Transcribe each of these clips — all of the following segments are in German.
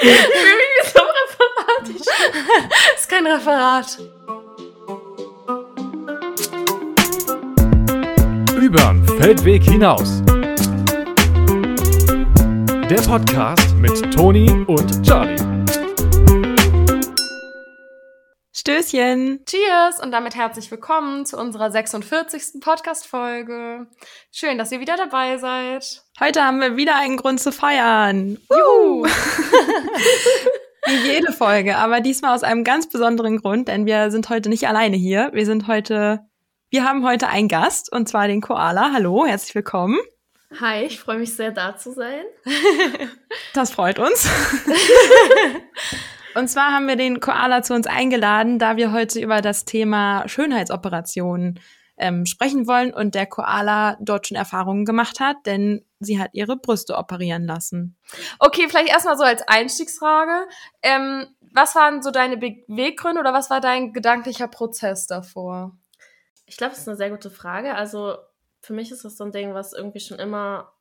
Wie so ein Referat. Das ist kein Referat. Übern Feldweg hinaus. Der Podcast mit Toni und Charlie. Stößchen. Cheers und damit herzlich willkommen zu unserer 46. Podcast-Folge. Schön, dass ihr wieder dabei seid. Heute haben wir wieder einen Grund zu feiern. Juhu. Wie jede Folge, aber diesmal aus einem ganz besonderen Grund, denn wir sind heute nicht alleine hier. Wir sind heute, wir haben heute einen Gast und zwar den Koala. Hallo, herzlich willkommen. Hi, ich freue mich sehr, da zu sein. Das freut uns. Und zwar haben wir den Koala zu uns eingeladen, da wir heute über das Thema Schönheitsoperationen ähm, sprechen wollen und der Koala dort schon Erfahrungen gemacht hat, denn sie hat ihre Brüste operieren lassen. Okay, vielleicht erstmal so als Einstiegsfrage. Ähm, was waren so deine Beweggründe oder was war dein gedanklicher Prozess davor? Ich glaube, das ist eine sehr gute Frage. Also für mich ist das so ein Ding, was irgendwie schon immer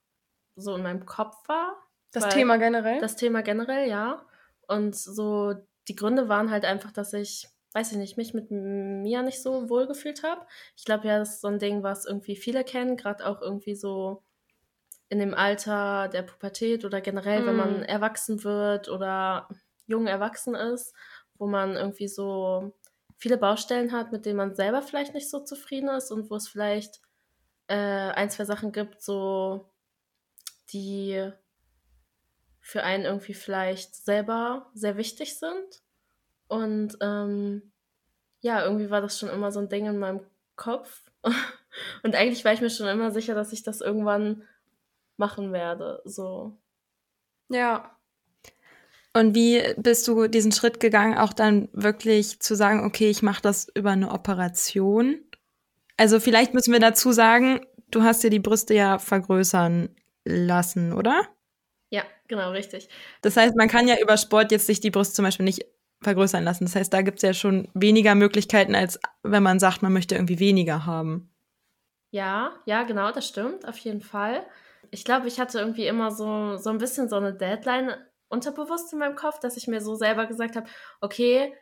so in meinem Kopf war. Das Thema generell? Das Thema generell, ja. Und so die Gründe waren halt einfach, dass ich, weiß ich nicht, mich mit mir nicht so wohl gefühlt habe. Ich glaube ja, das ist so ein Ding, was irgendwie viele kennen, gerade auch irgendwie so in dem Alter der Pubertät oder generell, mm. wenn man mhm. erwachsen wird oder jung erwachsen ist, wo man irgendwie so viele Baustellen hat, mit denen man selber vielleicht nicht so zufrieden ist und wo es vielleicht äh, ein, zwei Sachen gibt, so die für einen irgendwie vielleicht selber sehr wichtig sind. Und ähm, ja, irgendwie war das schon immer so ein Ding in meinem Kopf. Und eigentlich war ich mir schon immer sicher, dass ich das irgendwann machen werde. So. Ja. Und wie bist du diesen Schritt gegangen, auch dann wirklich zu sagen, okay, ich mache das über eine Operation? Also vielleicht müssen wir dazu sagen, du hast dir die Brüste ja vergrößern lassen, oder? Ja, genau, richtig. Das heißt, man kann ja über Sport jetzt sich die Brust zum Beispiel nicht vergrößern lassen. Das heißt, da gibt es ja schon weniger Möglichkeiten, als wenn man sagt, man möchte irgendwie weniger haben. Ja, ja, genau, das stimmt, auf jeden Fall. Ich glaube, ich hatte irgendwie immer so, so ein bisschen so eine Deadline unterbewusst in meinem Kopf, dass ich mir so selber gesagt habe, okay,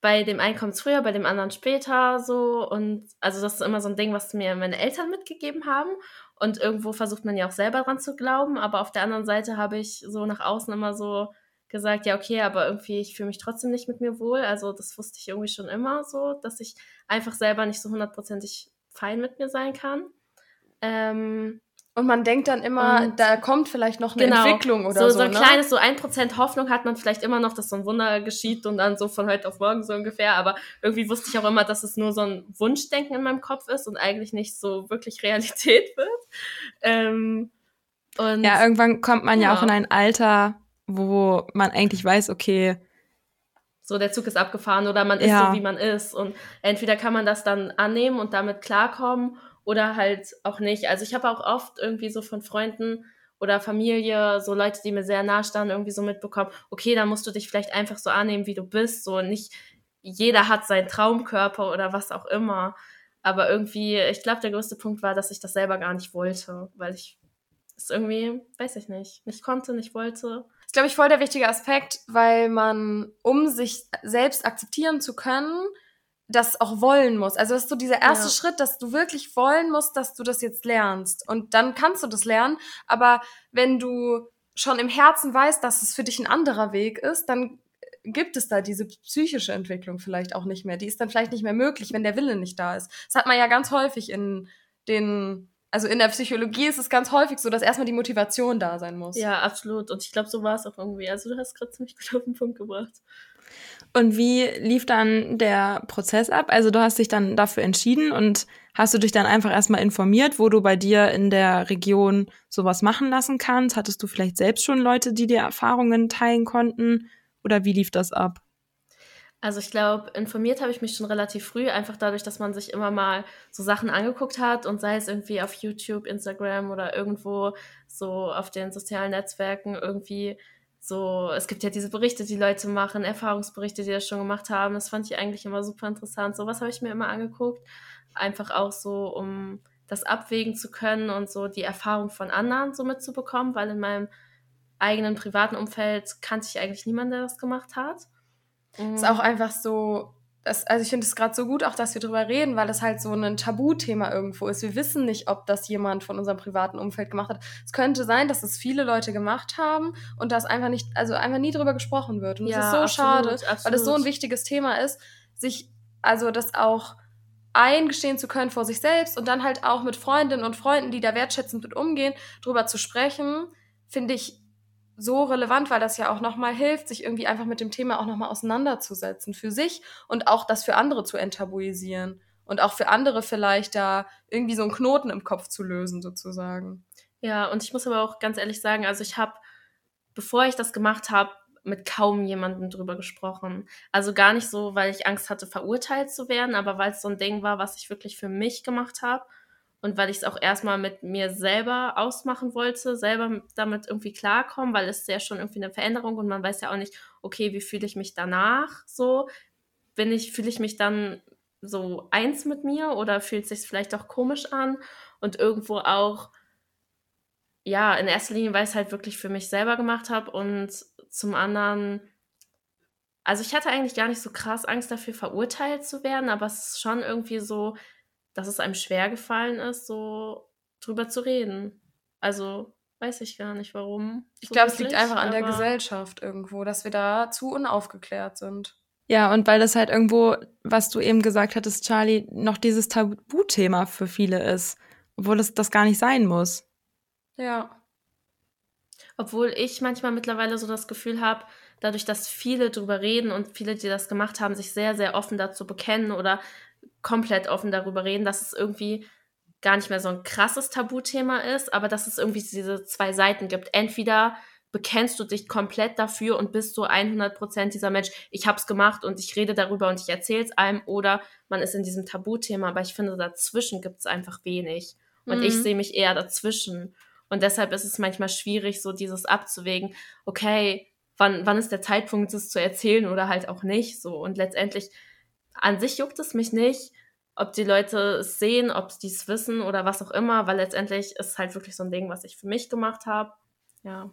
bei dem einen kommt es früher, bei dem anderen später so. Und also das ist immer so ein Ding, was mir meine Eltern mitgegeben haben. Und irgendwo versucht man ja auch selber dran zu glauben, aber auf der anderen Seite habe ich so nach außen immer so gesagt, ja, okay, aber irgendwie, ich fühle mich trotzdem nicht mit mir wohl. Also das wusste ich irgendwie schon immer so, dass ich einfach selber nicht so hundertprozentig fein mit mir sein kann. Ähm, und man denkt dann immer, und da kommt vielleicht noch eine genau, Entwicklung oder so. So, so ein ne? kleines, so ein Prozent Hoffnung hat man vielleicht immer noch, dass so ein Wunder geschieht und dann so von heute auf morgen so ungefähr. Aber irgendwie wusste ich auch immer, dass es nur so ein Wunschdenken in meinem Kopf ist und eigentlich nicht so wirklich Realität wird. Ähm, und ja, irgendwann kommt man ja. ja auch in ein Alter, wo man eigentlich weiß, okay, so der Zug ist abgefahren oder man ist ja. so, wie man ist. Und entweder kann man das dann annehmen und damit klarkommen oder halt auch nicht. Also ich habe auch oft irgendwie so von Freunden oder Familie, so Leute, die mir sehr nah standen, irgendwie so mitbekommen, okay, dann musst du dich vielleicht einfach so annehmen, wie du bist. So nicht jeder hat seinen Traumkörper oder was auch immer. Aber irgendwie, ich glaube, der größte Punkt war, dass ich das selber gar nicht wollte, weil ich es irgendwie, weiß ich nicht, nicht konnte, nicht wollte. Das ist, glaube ich, voll der wichtige Aspekt, weil man, um sich selbst akzeptieren zu können, das auch wollen muss. Also das ist so dieser erste ja. Schritt, dass du wirklich wollen musst, dass du das jetzt lernst. Und dann kannst du das lernen. Aber wenn du schon im Herzen weißt, dass es für dich ein anderer Weg ist, dann gibt es da diese psychische Entwicklung vielleicht auch nicht mehr. Die ist dann vielleicht nicht mehr möglich, wenn der Wille nicht da ist. Das hat man ja ganz häufig in den, also in der Psychologie ist es ganz häufig so, dass erstmal die Motivation da sein muss. Ja, absolut. Und ich glaube, so war es auch irgendwie. Also du hast gerade ziemlich gut auf den Punkt gebracht. Und wie lief dann der Prozess ab? Also du hast dich dann dafür entschieden und hast du dich dann einfach erstmal informiert, wo du bei dir in der Region sowas machen lassen kannst? Hattest du vielleicht selbst schon Leute, die dir Erfahrungen teilen konnten? Oder wie lief das ab? Also ich glaube, informiert habe ich mich schon relativ früh, einfach dadurch, dass man sich immer mal so Sachen angeguckt hat und sei es irgendwie auf YouTube, Instagram oder irgendwo so auf den sozialen Netzwerken irgendwie so, es gibt ja diese Berichte, die Leute machen, Erfahrungsberichte, die das schon gemacht haben. Das fand ich eigentlich immer super interessant. So was habe ich mir immer angeguckt. Einfach auch so, um das abwägen zu können und so die Erfahrung von anderen so mitzubekommen, weil in meinem eigenen privaten Umfeld kannte ich eigentlich niemanden, der das gemacht hat. Ist auch einfach so, das, also ich finde es gerade so gut, auch dass wir drüber reden, weil das halt so ein Tabuthema irgendwo ist. Wir wissen nicht, ob das jemand von unserem privaten Umfeld gemacht hat. Es könnte sein, dass es viele Leute gemacht haben und dass einfach nicht, also einfach nie drüber gesprochen wird. Und Ja, das ist so absolut, schade, absolut. weil es so ein wichtiges Thema ist, sich, also das auch eingestehen zu können vor sich selbst und dann halt auch mit Freundinnen und Freunden, die da wertschätzend mit umgehen, drüber zu sprechen, finde ich so relevant, weil das ja auch nochmal hilft, sich irgendwie einfach mit dem Thema auch nochmal auseinanderzusetzen für sich und auch das für andere zu enttabuisieren und auch für andere vielleicht da irgendwie so einen Knoten im Kopf zu lösen sozusagen. Ja, und ich muss aber auch ganz ehrlich sagen, also ich habe, bevor ich das gemacht habe, mit kaum jemandem drüber gesprochen. Also gar nicht so, weil ich Angst hatte, verurteilt zu werden, aber weil es so ein Ding war, was ich wirklich für mich gemacht habe und weil ich es auch erstmal mit mir selber ausmachen wollte, selber damit irgendwie klarkommen, weil es ist ja schon irgendwie eine Veränderung und man weiß ja auch nicht, okay, wie fühle ich mich danach so? Bin ich, fühle ich mich dann so eins mit mir oder fühlt sich vielleicht auch komisch an und irgendwo auch ja, in erster Linie, weil ich es halt wirklich für mich selber gemacht habe und zum anderen, also ich hatte eigentlich gar nicht so krass Angst dafür, verurteilt zu werden, aber es ist schon irgendwie so, dass es einem schwer gefallen ist, so drüber zu reden. Also weiß ich gar nicht warum. Ich so glaube, es liegt einfach an der Gesellschaft irgendwo, dass wir da zu unaufgeklärt sind. Ja, und weil das halt irgendwo, was du eben gesagt hattest, Charlie, noch dieses Tabuthema für viele ist, obwohl es das gar nicht sein muss. Ja. Obwohl ich manchmal mittlerweile so das Gefühl habe, dadurch, dass viele drüber reden und viele, die das gemacht haben, sich sehr, sehr offen dazu bekennen oder komplett offen darüber reden, dass es irgendwie gar nicht mehr so ein krasses Tabuthema ist, aber dass es irgendwie diese zwei Seiten gibt. Entweder bekennst du dich komplett dafür und bist so 100% dieser Mensch, ich hab's gemacht und ich rede darüber und ich erzähl's einem, oder man ist in diesem Tabuthema, aber ich finde, dazwischen gibt's einfach wenig. Und Mhm. ich sehe mich eher dazwischen. Und deshalb ist es manchmal schwierig, so dieses abzuwägen, okay, wann, wann ist der Zeitpunkt, das zu erzählen oder halt auch nicht so. Und letztendlich, an sich juckt es mich nicht, ob die Leute es sehen, ob die es wissen oder was auch immer, weil letztendlich ist es halt wirklich so ein Ding, was ich für mich gemacht habe. Ja.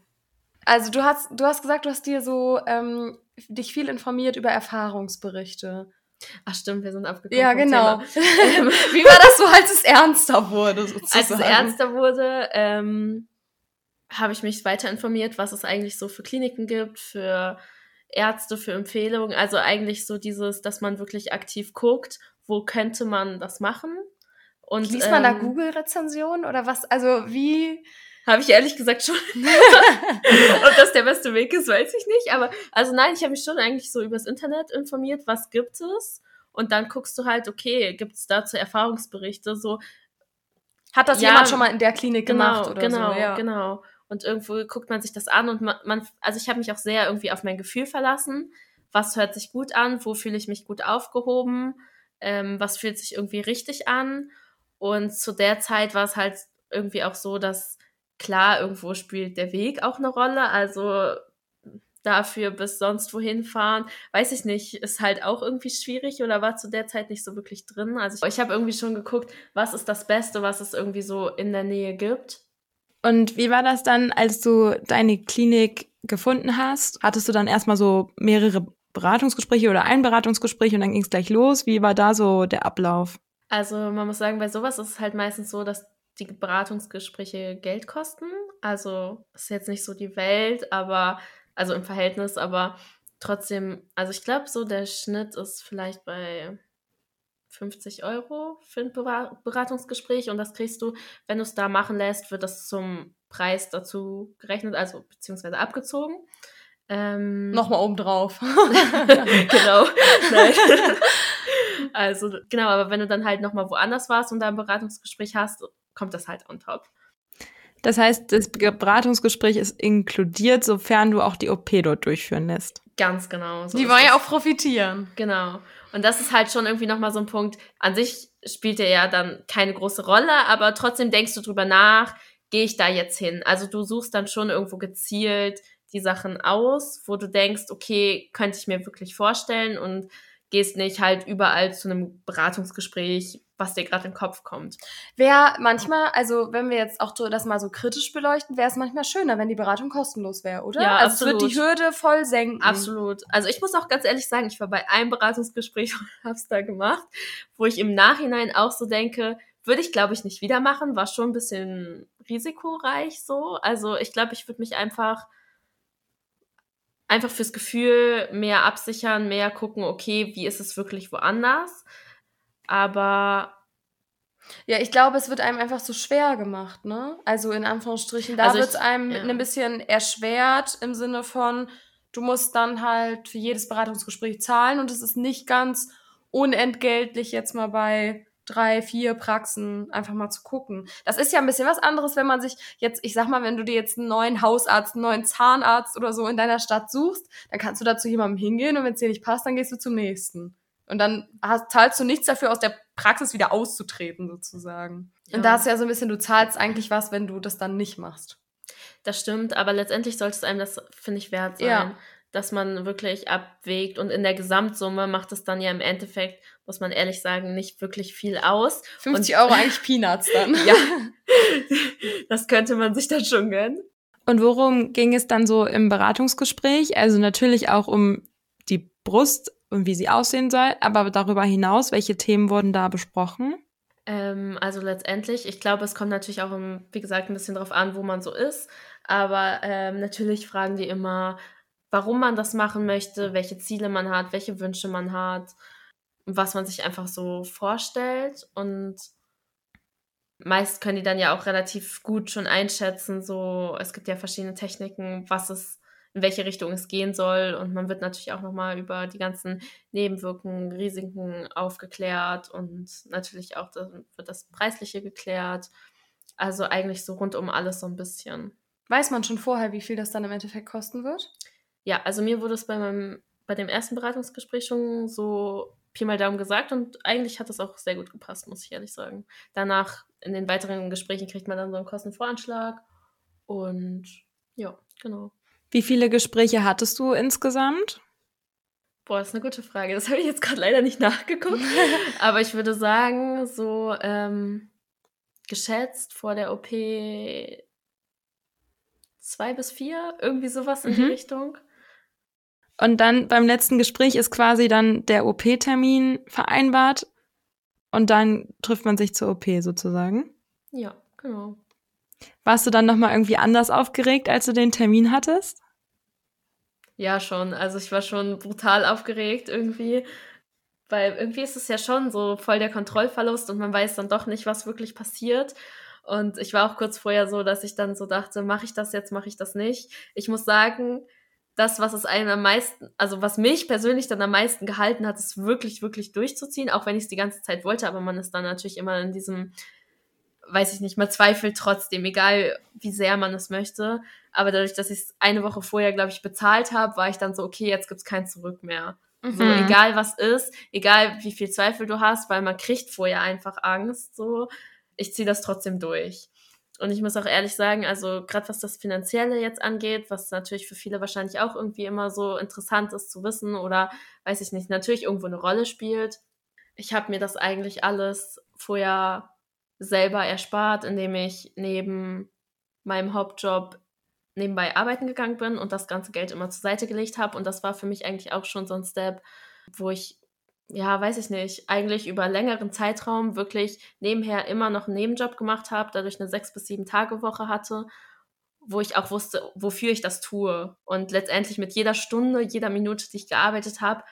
Also du hast, du hast gesagt, du hast dir so ähm, dich viel informiert über Erfahrungsberichte. Ach stimmt, wir sind abgekommen. Ja, genau. Thema. Wie war das so, als es ernster wurde, sozusagen? Als es ernster wurde, ähm, habe ich mich weiter informiert, was es eigentlich so für Kliniken gibt, für Ärzte, für Empfehlungen. Also eigentlich so dieses, dass man wirklich aktiv guckt, wo könnte man das machen. Und Liest man da ähm, Google-Rezensionen oder was? Also wie? Habe ich ehrlich gesagt schon. Ob das der beste Weg ist, weiß ich nicht. Aber also nein, ich habe mich schon eigentlich so übers Internet informiert, was gibt es. Und dann guckst du halt, okay, gibt es dazu Erfahrungsberichte? So, Hat das Ja, jemand schon mal in der Klinik genau, gemacht oder genau, so? Ja. genau. Und irgendwo guckt man sich das an und man, man also ich habe mich auch sehr irgendwie auf mein Gefühl verlassen. Was hört sich gut an? Wo fühle ich mich gut aufgehoben? Ähm, was fühlt sich irgendwie richtig an? Und zu der Zeit war es halt irgendwie auch so, dass klar, irgendwo spielt der Weg auch eine Rolle. Also dafür bis sonst wohin fahren, weiß ich nicht, ist halt auch irgendwie schwierig oder war zu der Zeit nicht so wirklich drin. Also ich, ich habe irgendwie schon geguckt, was ist das Beste, was es irgendwie so in der Nähe gibt. Und wie war das dann, als du deine Klinik gefunden hast? Hattest du dann erstmal so mehrere Beratungsgespräche oder ein Beratungsgespräch und dann ging es gleich los? Wie war da so der Ablauf? Also man muss sagen, bei sowas ist es halt meistens so, dass die Beratungsgespräche Geld kosten. Also ist jetzt nicht so die Welt, aber also im Verhältnis, aber trotzdem, also ich glaube so der Schnitt ist vielleicht bei 50 Euro für ein Bera- Beratungsgespräch und das kriegst du, wenn du es da machen lässt, wird das zum Preis dazu gerechnet, also beziehungsweise abgezogen. Ähm, Nochmal obendrauf. genau. Also, genau, aber wenn du dann halt nochmal woanders warst und da ein Beratungsgespräch hast, kommt das halt on top. Das heißt, das Beratungsgespräch ist inkludiert, sofern du auch die OP dort durchführen lässt. Ganz genau. so Die wollen ja auch profitieren. Genau. Und das ist halt schon irgendwie nochmal so ein Punkt. An sich spielt der ja dann keine große Rolle, aber trotzdem denkst du drüber nach, gehe ich da jetzt hin? Also du suchst dann schon irgendwo gezielt die Sachen aus, wo du denkst, okay, könnte ich mir wirklich vorstellen und gehst nicht halt überall zu einem Beratungsgespräch, was dir gerade in den Kopf kommt. Wäre manchmal, also wenn wir jetzt auch so das mal so kritisch beleuchten, wäre es manchmal schöner, wenn die Beratung kostenlos wäre, oder? Ja, also absolut. es wird die Hürde voll senken. Absolut. Also ich muss auch ganz ehrlich sagen, ich war bei einem Beratungsgespräch und hab's da gemacht, wo ich im Nachhinein auch so denke, würde ich glaube ich nicht wieder machen, war schon ein bisschen risikoreich so. Also ich glaube, ich würde mich einfach einfach fürs Gefühl mehr absichern, mehr gucken, okay, wie ist es wirklich woanders? Aber Ja, ich glaube, es wird einem einfach so schwer gemacht, ne? Also in Anführungsstrichen, da Also wird es einem ja. ein bisschen erschwert im Sinne von, du musst dann halt für jedes Beratungsgespräch zahlen und es ist nicht ganz unentgeltlich jetzt mal bei drei, vier Praxen einfach mal zu gucken. Das ist ja ein bisschen was anderes, wenn man sich jetzt, ich sag mal, wenn du dir jetzt einen neuen Hausarzt, einen neuen Zahnarzt oder so in deiner Stadt suchst, dann kannst du da zu jemandem hingehen und wenn es dir nicht passt, dann gehst du zum nächsten. Und dann hast, zahlst du nichts dafür, aus der Praxis wieder auszutreten, sozusagen. Ja. Und da ist ja so ein bisschen, du zahlst eigentlich was, wenn du das dann nicht machst. Das stimmt, aber letztendlich sollte es einem das, finde ich, wert sein, Ja. dass man wirklich abwägt und in der Gesamtsumme macht es dann ja im Endeffekt, muss man ehrlich sagen, nicht wirklich viel aus. 50 Und- Euro eigentlich Peanuts dann. Ja, das könnte man sich dann schon gönnen. Und worum ging es dann so im Beratungsgespräch? Also natürlich auch um die Brust und wie sie aussehen soll, aber darüber hinaus, welche Themen wurden da besprochen? Ähm, also letztendlich, ich glaube, es kommt natürlich auch, wie gesagt, ein bisschen drauf an, wo man so ist. Aber ähm, natürlich fragen die immer, warum man das machen möchte, welche Ziele man hat, welche Wünsche man hat, was man sich einfach so vorstellt. Und meist können die dann ja auch relativ gut schon einschätzen, so es gibt ja verschiedene Techniken, was es, in welche Richtung es gehen soll. Und man wird natürlich auch nochmal über die ganzen Nebenwirkungen, Risiken aufgeklärt und natürlich auch das, wird das Preisliche geklärt. Also eigentlich so rund um alles so ein bisschen. Weiß man schon vorher, wie viel das dann im Endeffekt kosten wird? Ja, also mir wurde es bei meinem, bei dem ersten Beratungsgespräch schon so Pi mal Daumen gesagt und eigentlich hat das auch sehr gut gepasst, muss ich ehrlich sagen. Danach in den weiteren Gesprächen kriegt man dann so einen Kostenvoranschlag und ja, genau. Wie viele Gespräche hattest du insgesamt? Boah, das ist eine gute Frage. Das habe ich jetzt gerade leider nicht nachgeguckt. Aber ich würde sagen, so ähm, geschätzt vor der OP zwei bis vier, irgendwie sowas in die Mhm. Richtung. Und dann beim letzten Gespräch ist quasi dann der OP-Termin vereinbart und dann trifft man sich zur OP sozusagen. Ja, genau. Warst du dann nochmal irgendwie anders aufgeregt, als du den Termin hattest? Ja, schon. Also ich war schon brutal aufgeregt irgendwie. Weil irgendwie ist es ja schon so voll der Kontrollverlust und man weiß dann doch nicht, was wirklich passiert. Und ich war auch kurz vorher so, dass ich dann so dachte, mache ich das jetzt, mache ich das nicht. Ich muss sagen, das, was es einem am meisten, also was mich persönlich dann am meisten gehalten hat, ist wirklich, wirklich durchzuziehen, auch wenn ich es die ganze Zeit wollte, aber man ist dann natürlich immer in diesem, weiß ich nicht, man zweifelt trotzdem, egal wie sehr man es möchte. Aber dadurch, dass ich es eine Woche vorher, glaube ich, bezahlt habe, war ich dann so, okay, jetzt gibt's kein Zurück mehr. So, Mhm. egal was ist, egal wie viel Zweifel du hast, weil man kriegt vorher einfach Angst, so. Ich ziehe das trotzdem durch. Und ich muss auch ehrlich sagen, also gerade was das Finanzielle jetzt angeht, was natürlich für viele wahrscheinlich auch irgendwie immer so interessant ist zu wissen oder weiß ich nicht, natürlich irgendwo eine Rolle spielt. Ich habe mir das eigentlich alles vorher selber erspart, indem ich neben meinem Hauptjob nebenbei arbeiten gegangen bin und das ganze Geld immer zur Seite gelegt habe. Und das war für mich eigentlich auch schon so ein Step, wo ich, ja, weiß ich nicht, eigentlich über längeren Zeitraum wirklich nebenher immer noch einen Nebenjob gemacht habe, dadurch eine sechs bis sieben Tage Woche hatte, wo ich auch wusste, wofür ich das tue. Und letztendlich mit jeder Stunde, jeder Minute, die ich gearbeitet habe,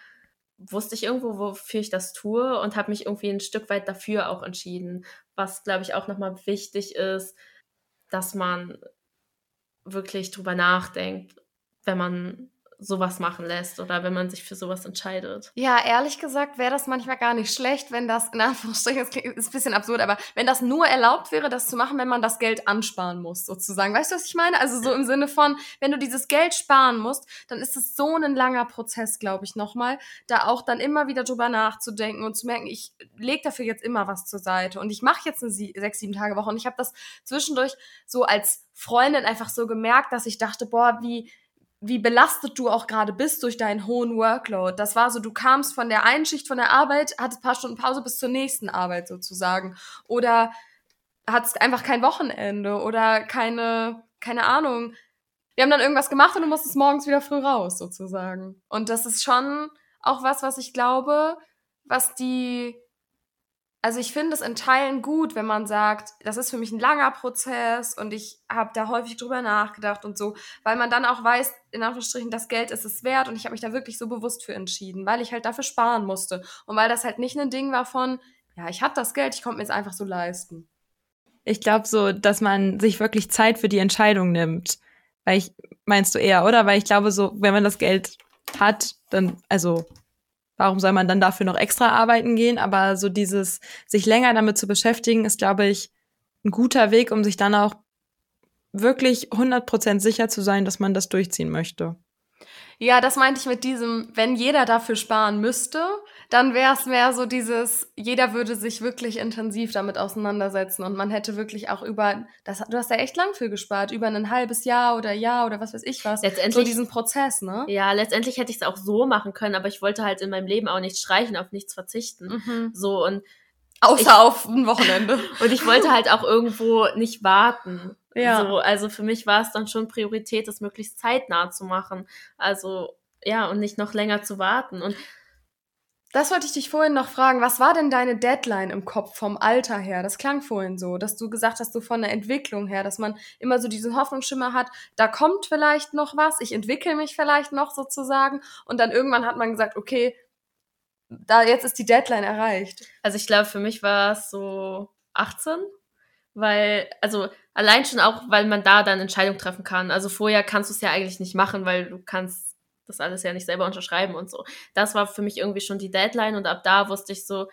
wusste ich irgendwo, wofür ich das tue und habe mich irgendwie ein Stück weit dafür auch entschieden. Was, glaube ich, auch nochmal wichtig ist, dass man wirklich drüber nachdenkt, wenn man sowas machen lässt oder wenn man sich für sowas entscheidet. Ja, ehrlich gesagt wäre das manchmal gar nicht schlecht, wenn das, in Anführungsstrichen, das ist ein bisschen absurd, aber wenn das nur erlaubt wäre, das zu machen, wenn man das Geld ansparen muss, sozusagen. Weißt du, was ich meine? Also so im Sinne von, wenn du dieses Geld sparen musst, dann ist es so ein langer Prozess, glaube ich, nochmal, da auch dann immer wieder drüber nachzudenken und zu merken, ich lege dafür jetzt immer was zur Seite und ich mache jetzt eine sechs, sieben Tage Woche und ich habe das zwischendurch so als Freundin einfach so gemerkt, dass ich dachte, boah, wie wie belastet du auch gerade bist durch deinen hohen Workload. Das war so, du kamst von der einen Schicht von der Arbeit, hattest ein paar Stunden Pause bis zur nächsten Arbeit sozusagen. Oder hattest einfach kein Wochenende oder keine, keine Ahnung. Wir haben dann irgendwas gemacht und du musstest morgens wieder früh raus, sozusagen. Und das ist schon auch was, was ich glaube, was die also ich finde es in Teilen gut, wenn man sagt, das ist für mich ein langer Prozess und ich habe da häufig drüber nachgedacht und so, weil man dann auch weiß, in Anführungsstrichen, das Geld ist es wert und ich habe mich da wirklich so bewusst für entschieden, weil ich halt dafür sparen musste und weil das halt nicht ein Ding war von, ja, ich habe das Geld, ich konnte mir es einfach so leisten. Ich glaube so, dass man sich wirklich Zeit für die Entscheidung nimmt. Weil ich, meinst du eher, oder? Weil ich glaube so, wenn man das Geld hat, dann, also warum soll man dann dafür noch extra arbeiten gehen? Aber so dieses, sich länger damit zu beschäftigen, ist, glaube ich, ein guter Weg, um sich dann auch wirklich 100% sicher zu sein, dass man das durchziehen möchte. Ja, das meinte ich mit diesem, wenn jeder dafür sparen müsste, dann wäre es mehr so dieses, jeder würde sich wirklich intensiv damit auseinandersetzen und man hätte wirklich auch über, das, du hast ja echt lang für gespart, über ein halbes Jahr oder Jahr oder was weiß ich was. Letztendlich, so diesen Prozess, ne? Ja, letztendlich hätte ich es auch so machen können, aber ich wollte halt in meinem Leben auch nichts streichen, auf nichts verzichten. Mhm. So und Außer ich, auf ein Wochenende. und ich wollte halt auch irgendwo nicht warten. Ja. So, also für mich war es dann schon Priorität, das möglichst zeitnah zu machen. Also ja, und nicht noch länger zu warten. Und das wollte ich dich vorhin noch fragen. Was war denn deine Deadline im Kopf vom Alter her? Das klang vorhin so, dass du gesagt hast, so von der Entwicklung her, dass man immer so diesen Hoffnungsschimmer hat, da kommt vielleicht noch was, ich entwickle mich vielleicht noch sozusagen. Und dann irgendwann hat man gesagt, okay, da jetzt ist die Deadline erreicht. Also ich glaube, für mich war es so 18, weil, also allein schon auch, weil man da dann Entscheidungen treffen kann. Also vorher kannst du es ja eigentlich nicht machen, weil du kannst das alles ja nicht selber unterschreiben und so. Das war für mich irgendwie schon die Deadline und ab da wusste ich so,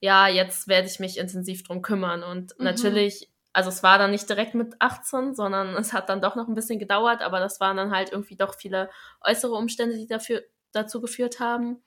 ja, jetzt werde ich mich intensiv drum kümmern. Und mhm. natürlich, also es war dann nicht direkt mit 18, sondern es hat dann doch noch ein bisschen gedauert, aber das waren dann halt irgendwie doch viele äußere Umstände, die dafür dazu geführt haben.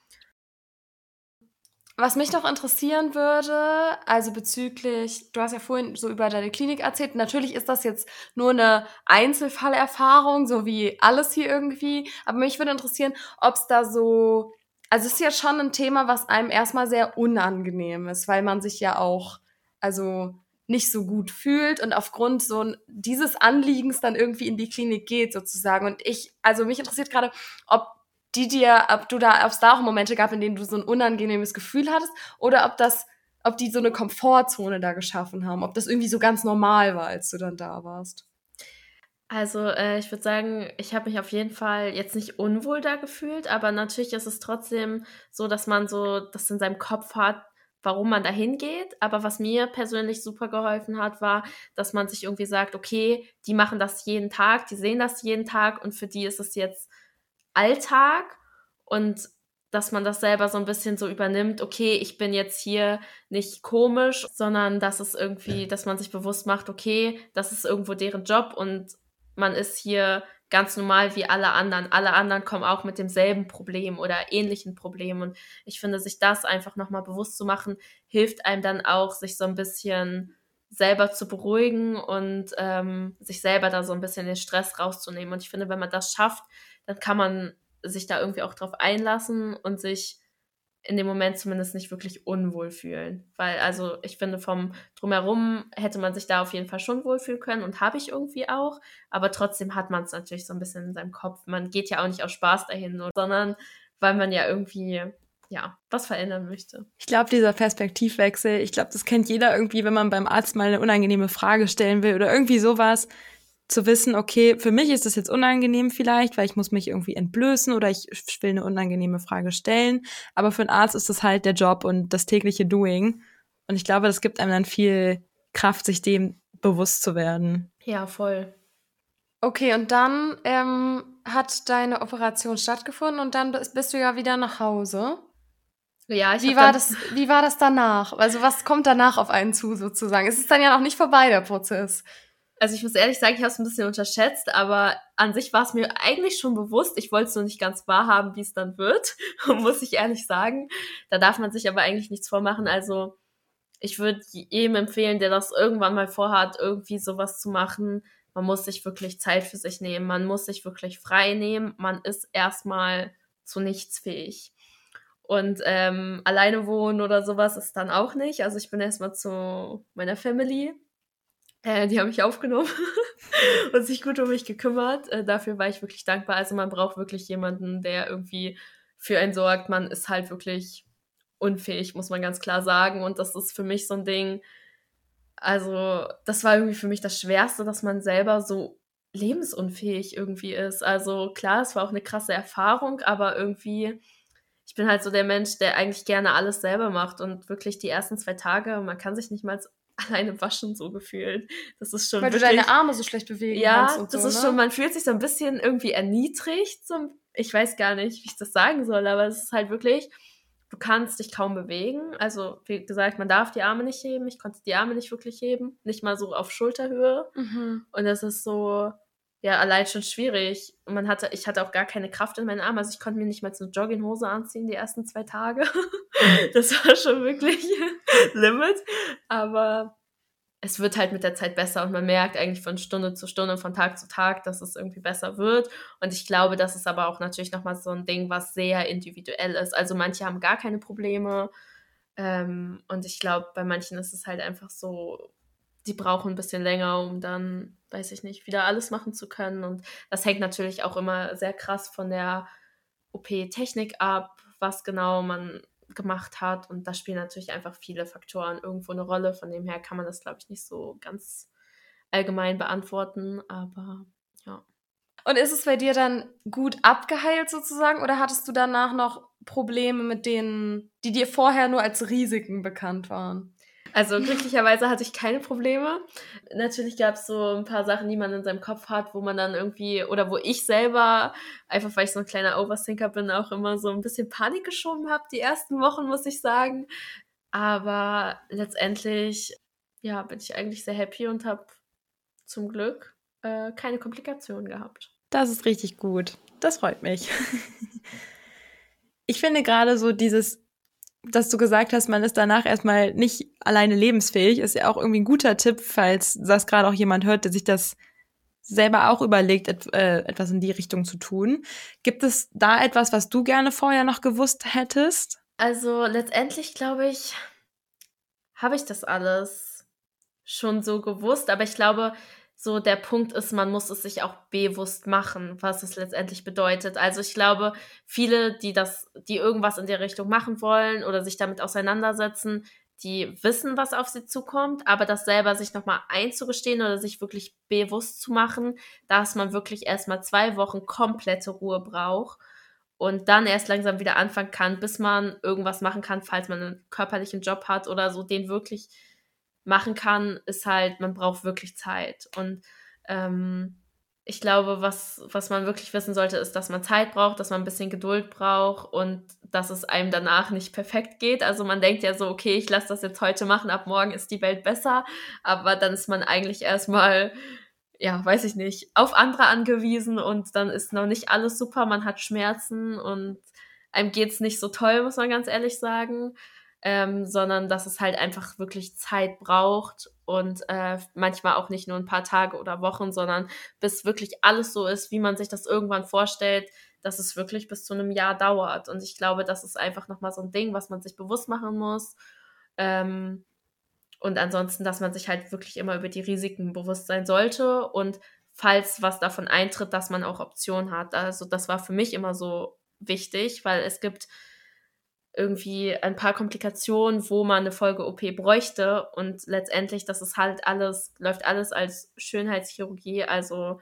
Was mich noch interessieren würde, also bezüglich, du hast ja vorhin so über deine Klinik erzählt, natürlich ist das jetzt nur eine Einzelfallerfahrung, so wie alles hier irgendwie, aber mich würde interessieren, ob es da so, also es ist ja schon ein Thema, was einem erstmal sehr unangenehm ist, weil man sich ja auch, also nicht so gut fühlt und aufgrund so dieses Anliegens dann irgendwie in die Klinik geht sozusagen. Und ich, also mich interessiert gerade, ob die dir, ob du da, ob es da auch Momente gab, in denen du so ein unangenehmes Gefühl hattest, oder ob das, ob die so eine Komfortzone da geschaffen haben, ob das irgendwie so ganz normal war, als du dann da warst. Also äh, ich würde sagen, ich habe mich auf jeden Fall jetzt nicht unwohl da gefühlt, aber natürlich ist es trotzdem so, dass man so das in seinem Kopf hat, warum man da hingeht. Aber was mir persönlich super geholfen hat, war, dass man sich irgendwie sagt, okay, die machen das jeden Tag, die sehen das jeden Tag und für die ist es jetzt Alltag und dass man das selber so ein bisschen so übernimmt, okay, ich bin jetzt hier nicht komisch, sondern dass es irgendwie, dass man sich bewusst macht, okay, das ist irgendwo deren Job und man ist hier ganz normal wie alle anderen. Alle anderen kommen auch mit demselben Problem oder ähnlichen Problemen. Und ich finde, sich das einfach nochmal bewusst zu machen, hilft einem dann auch, sich so ein bisschen selber zu beruhigen und ähm, sich selber da so ein bisschen den Stress rauszunehmen. Und ich finde, wenn man das schafft, dann kann man sich da irgendwie auch drauf einlassen und sich in dem Moment zumindest nicht wirklich unwohl fühlen. Weil, also ich finde, vom Drumherum hätte man sich da auf jeden Fall schon wohlfühlen können und habe ich irgendwie auch. Aber trotzdem hat man es natürlich so ein bisschen in seinem Kopf. Man geht ja auch nicht aus Spaß dahin, sondern weil man ja irgendwie ja, was verändern möchte. Ich glaube, dieser Perspektivwechsel, ich glaube, das kennt jeder irgendwie, wenn man beim Arzt mal eine unangenehme Frage stellen will oder irgendwie sowas zu wissen, okay, für mich ist das jetzt unangenehm vielleicht, weil ich muss mich irgendwie entblößen oder ich will eine unangenehme Frage stellen. Aber für einen Arzt ist das halt der Job und das tägliche Doing. Und ich glaube, das gibt einem dann viel Kraft, sich dem bewusst zu werden. Ja, voll. Okay, und dann ähm, hat deine Operation stattgefunden und dann bist du ja wieder nach Hause. Ja, ich wie war das? Wie war das danach? Also was kommt danach auf einen zu sozusagen? Es ist dann ja noch nicht vorbei der Prozess also ich muss ehrlich sagen, ich habe es ein bisschen unterschätzt, aber an sich war es mir eigentlich schon bewusst. Ich wollte es nur nicht ganz wahrhaben, wie es dann wird, muss ich ehrlich sagen. Da darf man sich aber eigentlich nichts vormachen. Also ich würde jedem empfehlen, der das irgendwann mal vorhat, irgendwie sowas zu machen. man muss sich wirklich Zeit für sich nehmen, man muss sich wirklich frei nehmen, man ist erstmal zu nichts fähig. Und ähm, alleine wohnen oder sowas ist dann auch nicht. Also ich bin erstmal zu meiner Family. Äh, die haben mich aufgenommen und sich gut um mich gekümmert. Äh, dafür war ich wirklich dankbar. Also man braucht wirklich jemanden, der irgendwie für einen sorgt. Man ist halt wirklich unfähig, muss man ganz klar sagen. Und das ist für mich so ein Ding. Also das war irgendwie für mich das Schwerste, dass man selber so lebensunfähig irgendwie ist. Also klar, es war auch eine krasse Erfahrung, aber irgendwie ich bin halt so der Mensch, der eigentlich gerne alles selber macht und wirklich die ersten zwei Tage, man kann sich nicht mal alleine waschen, so gefühlt. Das ist schon. Weil wirklich, du deine Arme so schlecht bewegen ja, kannst. Ja, das so, ist ne? schon, man fühlt sich so ein bisschen irgendwie erniedrigt. So, ich weiß gar nicht, wie ich das sagen soll, aber es ist halt wirklich, du kannst dich kaum bewegen. Also, wie gesagt, man darf die Arme nicht heben. Ich konnte die Arme nicht wirklich heben. Nicht mal so auf Schulterhöhe. Mhm. Und das ist so, ja, allein schon schwierig. Und man hatte, ich hatte auch gar keine Kraft in meinen Armen. Also ich konnte mir nicht mal so eine Jogginghose anziehen die ersten zwei Tage. das war schon wirklich Limit. Aber es wird halt mit der Zeit besser und man merkt eigentlich von Stunde zu Stunde, von Tag zu Tag, dass es irgendwie besser wird. Und ich glaube, das ist aber auch natürlich nochmal so ein Ding, was sehr individuell ist. Also manche haben gar keine Probleme. Ähm, und ich glaube, bei manchen ist es halt einfach so, die brauchen ein bisschen länger, um dann, weiß ich nicht, wieder alles machen zu können. Und das hängt natürlich auch immer sehr krass von der OP-Technik ab, was genau man gemacht hat. Und da spielen natürlich einfach viele Faktoren irgendwo eine Rolle. Von dem her kann man das, glaube ich, nicht so ganz allgemein beantworten. Aber ja. Und ist es bei dir dann gut abgeheilt sozusagen oder hattest du danach noch Probleme mit denen, die dir vorher nur als Risiken bekannt waren? Also glücklicherweise hatte ich keine Probleme. Natürlich gab es so ein paar Sachen, die man in seinem Kopf hat, wo man dann irgendwie, oder wo ich selber, einfach weil ich so ein kleiner Overthinker bin, auch immer so ein bisschen Panik geschoben habe, die ersten Wochen, muss ich sagen. Aber letztendlich, ja, bin ich eigentlich sehr happy und habe zum Glück äh, keine Komplikationen gehabt. Das ist richtig gut. Das freut mich. ich finde gerade so dieses dass du gesagt hast, man ist danach erstmal nicht alleine lebensfähig, ist ja auch irgendwie ein guter Tipp, falls das gerade auch jemand hört, der sich das selber auch überlegt, et äh, etwas in die Richtung zu tun. Gibt es da etwas, was du gerne vorher noch gewusst hättest? Also letztendlich glaube ich, habe ich das alles schon so gewusst, aber ich glaube, so der Punkt ist, man muss es sich auch bewusst machen, was es letztendlich bedeutet. Also ich glaube, viele, die das, die irgendwas in der Richtung machen wollen oder sich damit auseinandersetzen, die wissen, was auf sie zukommt, aber das selber sich nochmal einzugestehen oder sich wirklich bewusst zu machen, dass man wirklich erstmal zwei Wochen komplette Ruhe braucht und dann erst langsam wieder anfangen kann, bis man irgendwas machen kann, falls man einen körperlichen Job hat oder so, den wirklich machen kann, ist halt, man braucht wirklich Zeit. Und ähm, ich glaube, was, was man wirklich wissen sollte, ist, dass man Zeit braucht, dass man ein bisschen Geduld braucht und dass es einem danach nicht perfekt geht. Also man denkt ja so, okay, ich lasse das jetzt heute machen, ab morgen ist die Welt besser, aber dann ist man eigentlich erstmal, ja, weiß ich nicht, auf andere angewiesen und dann ist noch nicht alles super, man hat Schmerzen und einem geht es nicht so toll, muss man ganz ehrlich sagen ähm, sondern dass es halt einfach wirklich Zeit braucht und äh, manchmal auch nicht nur ein paar Tage oder Wochen, sondern bis wirklich alles so ist, wie man sich das irgendwann vorstellt, dass es wirklich bis zu einem Jahr dauert. Und ich glaube, das ist einfach nochmal so ein Ding, was man sich bewusst machen muss. Ähm, und ansonsten, dass man sich halt wirklich immer über die Risiken bewusst sein sollte und falls was davon eintritt, dass man auch Optionen hat. Also das war für mich immer so wichtig, weil es gibt irgendwie ein paar Komplikationen, wo man eine Folge-OP bräuchte. Und letztendlich, das ist halt alles, läuft alles als Schönheitschirurgie. Also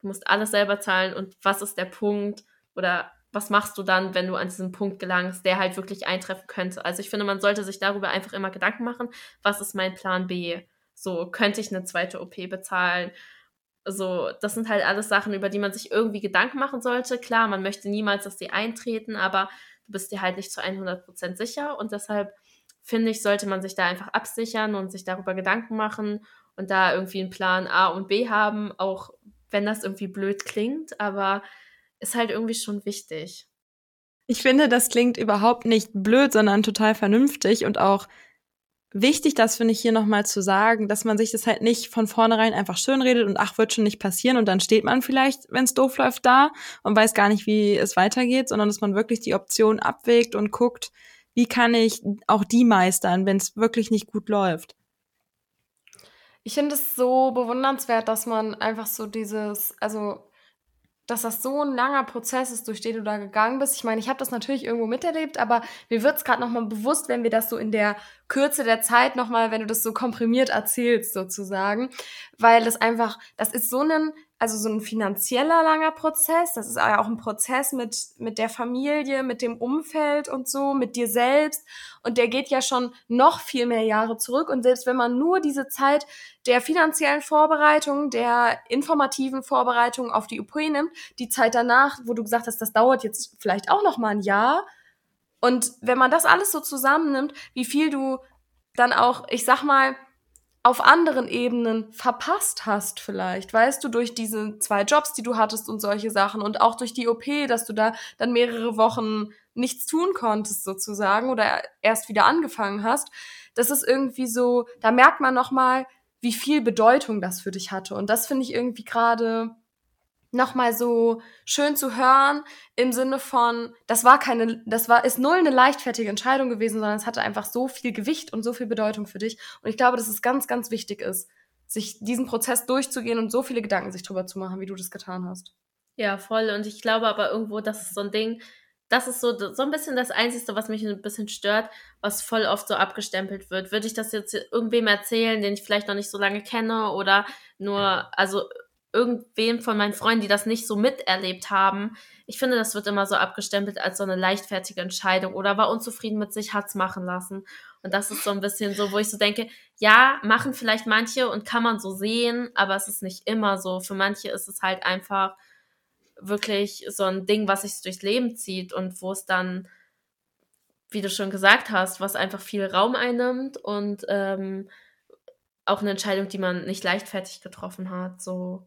du musst alles selber zahlen. Und was ist der Punkt oder was machst du dann, wenn du an diesen Punkt gelangst, der halt wirklich eintreffen könnte? Also ich finde, man sollte sich darüber einfach immer Gedanken machen, was ist mein Plan B? So, könnte ich eine zweite OP bezahlen? So, das sind halt alles Sachen, über die man sich irgendwie Gedanken machen sollte. Klar, man möchte niemals, dass sie eintreten, aber du bist dir halt nicht zu 100% sicher und deshalb finde ich, sollte man sich da einfach absichern und sich darüber Gedanken machen und da irgendwie einen Plan A und B haben, auch wenn das irgendwie blöd klingt, aber ist halt irgendwie schon wichtig. Ich finde, das klingt überhaupt nicht blöd, sondern total vernünftig und auch wichtig, das finde ich hier nochmal zu sagen, dass man sich das halt nicht von vornherein einfach schön redet und ach, wird schon nicht passieren und dann steht man vielleicht, wenn es doof läuft, da und weiß gar nicht, wie es weitergeht, sondern dass man wirklich die Option abwägt und guckt, wie kann ich auch die meistern, wenn es wirklich nicht gut läuft. Ich finde es so bewundernswert, dass man einfach so dieses, also dass das so ein langer Prozess ist, durch den du da gegangen bist. Ich meine, ich habe das natürlich irgendwo miterlebt, aber mir wird es gerade nochmal bewusst, wenn wir das so in der Kürze der Zeit nochmal, wenn du das so komprimiert erzählst, sozusagen. Weil das einfach, das ist so ein also so ein finanzieller langer Prozess. Das ist ja auch ein Prozess mit, mit der Familie, mit dem Umfeld und so, mit dir selbst. Und der geht ja schon noch viel mehr Jahre zurück. Und selbst wenn man nur diese Zeit der finanziellen Vorbereitung, der informativen Vorbereitung auf die UP nimmt, die Zeit danach, wo du gesagt hast, das dauert jetzt vielleicht auch noch mal ein Jahr. Und wenn man das alles so zusammennimmt, wie viel du dann auch, ich sag mal, auf anderen Ebenen verpasst hast vielleicht, weißt du, durch diese zwei Jobs, die du hattest und solche Sachen und auch durch die OP, dass du da dann mehrere Wochen nichts tun konntest sozusagen oder erst wieder angefangen hast. Das ist irgendwie so, da merkt man noch mal, wie viel Bedeutung das für dich hatte und das finde ich irgendwie gerade nochmal so schön zu hören im Sinne von, das war keine, das war, ist null eine leichtfertige Entscheidung gewesen, sondern es hatte einfach so viel Gewicht und so viel Bedeutung für dich. Und ich glaube, dass es ganz, ganz wichtig ist, sich diesen Prozess durchzugehen und so viele Gedanken sich drüber zu machen, wie du das getan hast. Ja, voll. Und ich glaube aber irgendwo, das ist so ein Ding, das ist so, so ein bisschen das Einzige, was mich ein bisschen stört, was voll oft so abgestempelt wird. Würde ich das jetzt irgendwem erzählen, den ich vielleicht noch nicht so lange kenne oder nur, also irgendwem von meinen Freunden, die das nicht so miterlebt haben. Ich finde, das wird immer so abgestempelt als so eine leichtfertige Entscheidung oder war unzufrieden mit sich, hat's machen lassen. Und das ist so ein bisschen so, wo ich so denke, ja, machen vielleicht manche und kann man so sehen, aber es ist nicht immer so. Für manche ist es halt einfach wirklich so ein Ding, was sich durchs Leben zieht und wo es dann, wie du schon gesagt hast, was einfach viel Raum einnimmt und ähm, auch eine Entscheidung, die man nicht leichtfertig getroffen hat. So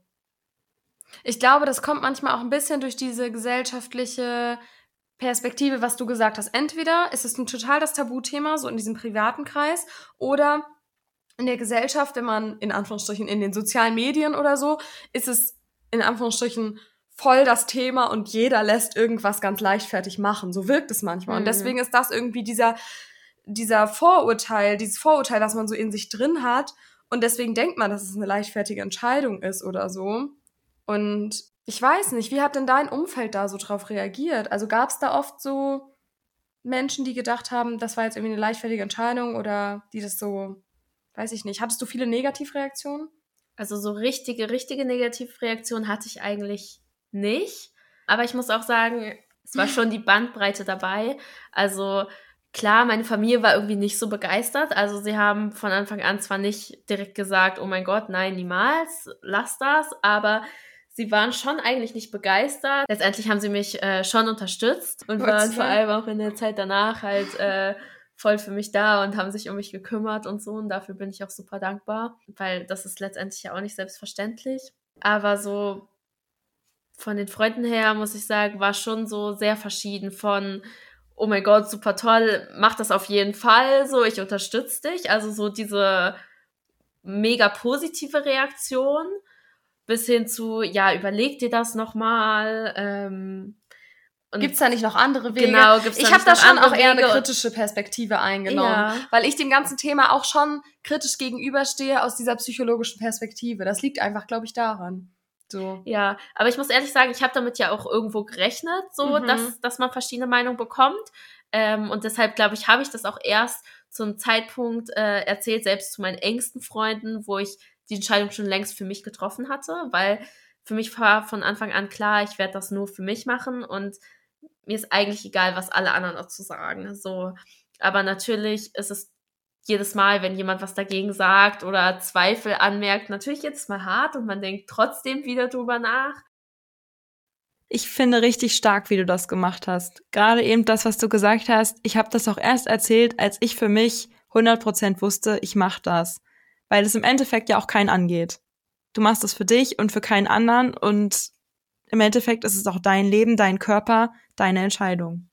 ich glaube, das kommt manchmal auch ein bisschen durch diese gesellschaftliche Perspektive, was du gesagt hast. Entweder ist es ein total das Tabuthema, so in diesem privaten Kreis, oder in der Gesellschaft, wenn man in Anführungsstrichen in den sozialen Medien oder so, ist es in Anführungsstrichen voll das Thema und jeder lässt irgendwas ganz leichtfertig machen. So wirkt es manchmal. Mhm. Und deswegen ist das irgendwie dieser, dieser Vorurteil, dieses Vorurteil, das man so in sich drin hat. Und deswegen denkt man, dass es eine leichtfertige Entscheidung ist oder so. Und ich weiß nicht, wie hat denn dein Umfeld da so drauf reagiert? Also gab es da oft so Menschen, die gedacht haben, das war jetzt irgendwie eine leichtfertige Entscheidung oder die das so, weiß ich nicht. Hattest du viele Negativreaktionen? Also so richtige, richtige Negativreaktionen hatte ich eigentlich nicht. Aber ich muss auch sagen, es war schon die Bandbreite dabei. Also klar, meine Familie war irgendwie nicht so begeistert. Also sie haben von Anfang an zwar nicht direkt gesagt, oh mein Gott, nein, niemals, lass das, aber sie waren schon eigentlich nicht begeistert. Letztendlich haben sie mich äh, schon unterstützt und waren vor allem auch in der Zeit danach halt äh, voll für mich da und haben sich um mich gekümmert und so. Und dafür bin ich auch super dankbar, weil das ist letztendlich ja auch nicht selbstverständlich. Aber so von den Freunden her, muss ich sagen, war schon so sehr verschieden von oh mein Gott, super toll, mach das auf jeden Fall, so, ich unterstütze dich. Also so diese mega positive Reaktion bis hin zu, ja, überleg dir das nochmal. Ähm, Gibt es da nicht noch andere Wege? Genau, gibt's da Ich habe da schon auch eher Wege? eine kritische Perspektive eingenommen, ja. weil ich dem ganzen Thema auch schon kritisch gegenüberstehe aus dieser psychologischen Perspektive. Das liegt einfach, glaube ich, daran. So. Ja, aber ich muss ehrlich sagen, ich habe damit ja auch irgendwo gerechnet, so mhm. dass, dass man verschiedene Meinungen bekommt. Ähm, und deshalb, glaube ich, habe ich das auch erst zum Zeitpunkt äh, erzählt, selbst zu meinen engsten Freunden, wo ich die Entscheidung schon längst für mich getroffen hatte, weil für mich war von Anfang an klar, ich werde das nur für mich machen und mir ist eigentlich egal, was alle anderen dazu sagen. So, aber natürlich ist es jedes Mal, wenn jemand was dagegen sagt oder Zweifel anmerkt, natürlich jetzt mal hart und man denkt trotzdem wieder drüber nach. Ich finde richtig stark, wie du das gemacht hast. Gerade eben das, was du gesagt hast. Ich habe das auch erst erzählt, als ich für mich 100% wusste, ich mache das weil es im Endeffekt ja auch keinen angeht. Du machst es für dich und für keinen anderen und im Endeffekt ist es auch dein Leben, dein Körper, deine Entscheidung.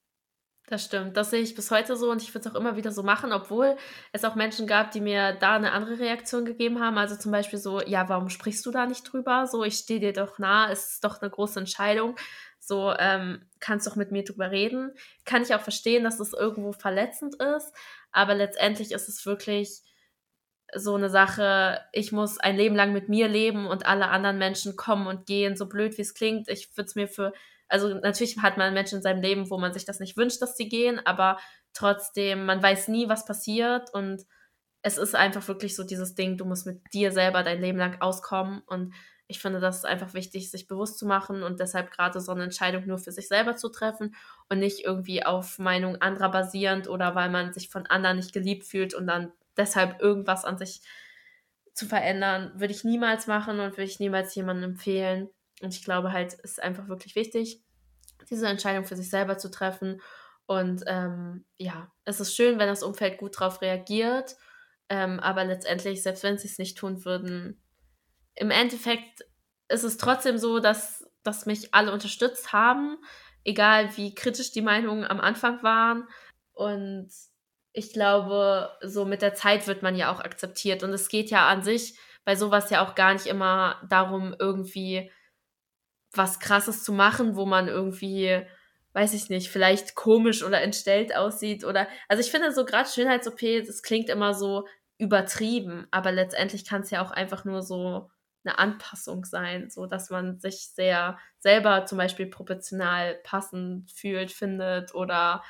Das stimmt, das sehe ich bis heute so und ich würde es auch immer wieder so machen, obwohl es auch Menschen gab, die mir da eine andere Reaktion gegeben haben. Also zum Beispiel so, ja, warum sprichst du da nicht drüber? So, ich stehe dir doch nah, es ist doch eine große Entscheidung. So, ähm, kannst doch mit mir drüber reden. Kann ich auch verstehen, dass es das irgendwo verletzend ist, aber letztendlich ist es wirklich so eine Sache, ich muss ein Leben lang mit mir leben und alle anderen Menschen kommen und gehen, so blöd wie es klingt. Ich würde es mir für also natürlich hat man Menschen in seinem Leben, wo man sich das nicht wünscht, dass sie gehen, aber trotzdem, man weiß nie, was passiert und es ist einfach wirklich so dieses Ding, du musst mit dir selber dein Leben lang auskommen und ich finde, das ist einfach wichtig, sich bewusst zu machen und deshalb gerade so eine Entscheidung nur für sich selber zu treffen und nicht irgendwie auf Meinung anderer basierend oder weil man sich von anderen nicht geliebt fühlt und dann deshalb irgendwas an sich zu verändern, würde ich niemals machen und würde ich niemals jemandem empfehlen. Und ich glaube halt, es ist einfach wirklich wichtig, diese Entscheidung für sich selber zu treffen. Und ähm, ja, es ist schön, wenn das Umfeld gut darauf reagiert. Ähm, aber letztendlich, selbst wenn sie es nicht tun würden, im Endeffekt ist es trotzdem so, dass, dass mich alle unterstützt haben, egal wie kritisch die Meinungen am Anfang waren. Und ich glaube, so mit der Zeit wird man ja auch akzeptiert. Und es geht ja an sich bei sowas ja auch gar nicht immer darum, irgendwie was Krasses zu machen, wo man irgendwie, weiß ich nicht, vielleicht komisch oder entstellt aussieht oder, also ich finde so gerade Schönheits-OP, das klingt immer so übertrieben, aber letztendlich kann es ja auch einfach nur so eine Anpassung sein, so dass man sich sehr selber zum Beispiel proportional passend fühlt, findet oder